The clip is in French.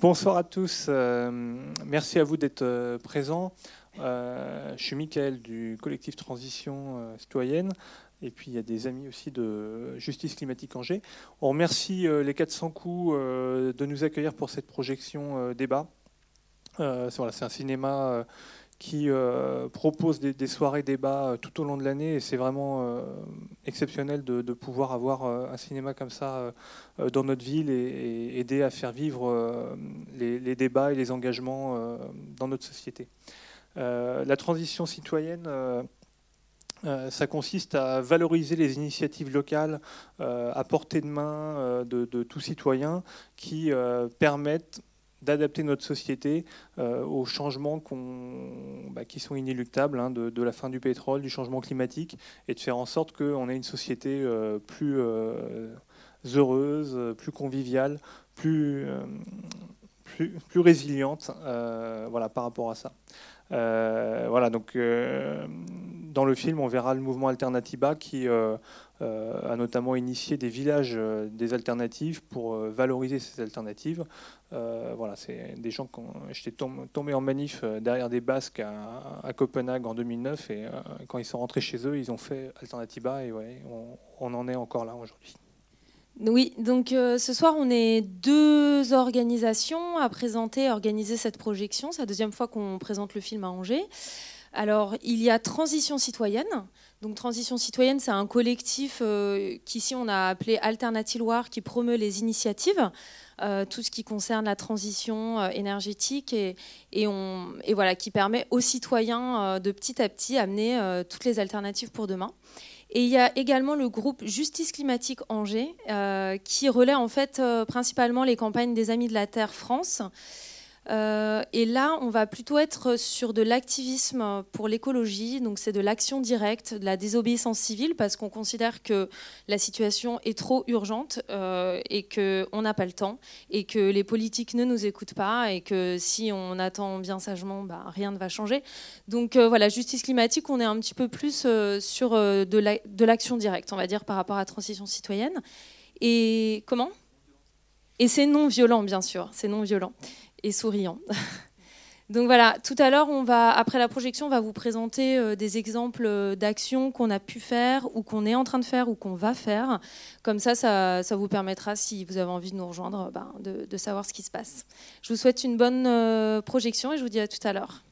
Bonsoir à tous. Euh, merci à vous d'être euh, présents. Euh, je suis Michael du collectif Transition citoyenne. Et puis il y a des amis aussi de Justice climatique Angers. On remercie les 400 coups de nous accueillir pour cette projection débat. c'est un cinéma qui euh, propose des, soirées débats euh, tout au long de l'année et c'est vraiment euh, exceptionnel de, pouvoir avoir un cinéma comme ça dans notre ville et, aider à faire vivre les, débats et les engagements dans notre société. la transition citoyenne, ça consiste à valoriser les initiatives locales à portée de main de, de tout citoyen qui permettent d'adapter notre société aux changements bah, qui sont inéluctables, hein, de, la fin du pétrole, du changement climatique, et de faire en sorte qu'on ait une société euh, plus euh, heureuse, plus conviviale, plus, plus, plus résiliente voilà, par rapport à ça. voilà, donc dans le film, on verra le mouvement Alternativa qui a notamment initié des villages des alternatives pour valoriser ces alternatives. Euh, voilà, c'est des gens qui j'étais tombé en manif euh, derrière des Basques à, Copenhague en 2009 et euh, quand ils sont rentrés chez eux, ils ont fait Alternativa et ouais, on, en est encore là aujourd'hui. Oui, donc ce soir on est deux organisations à présenter, à organiser cette projection. C'est la deuxième fois qu'on présente le film à Angers. Alors il y a Transition citoyenne. Donc Transition citoyenne, c'est un collectif qu'ici on a appelé Alternative Loire qui promeut les initiatives. Euh, tout ce qui concerne la transition euh, énergétique et, on, et, voilà, qui permet aux citoyens euh, de petit à petit amener toutes les alternatives pour demain. Et il y a également le groupe Justice climatique Angers qui relaie en fait principalement les campagnes des Amis de la Terre France euh, et là, on va plutôt être sur de l'activisme pour l'écologie, donc c'est de l'action directe, de la désobéissance civile, parce qu'on considère que la situation est trop urgente euh, et qu'on n'a pas le temps, et que les politiques ne nous écoutent pas, et que si on attend bien sagement, bah, rien ne va changer. Donc euh, voilà, justice climatique, on est un petit peu plus sur de l'action directe, on va dire, par rapport à transition citoyenne. Et comment? Et c'est non violent, bien sûr, c'est non violent et souriant. Donc voilà, tout à l'heure, on va, après la projection, on va vous présenter euh, des exemples euh, d'actions qu'on a pu faire ou qu'on est en train de faire ou qu'on va faire. Comme ça, ça, vous permettra, si vous avez envie de nous rejoindre, ben, de, savoir ce qui se passe. Je vous souhaite une bonne euh, projection et je vous dis à tout à l'heure.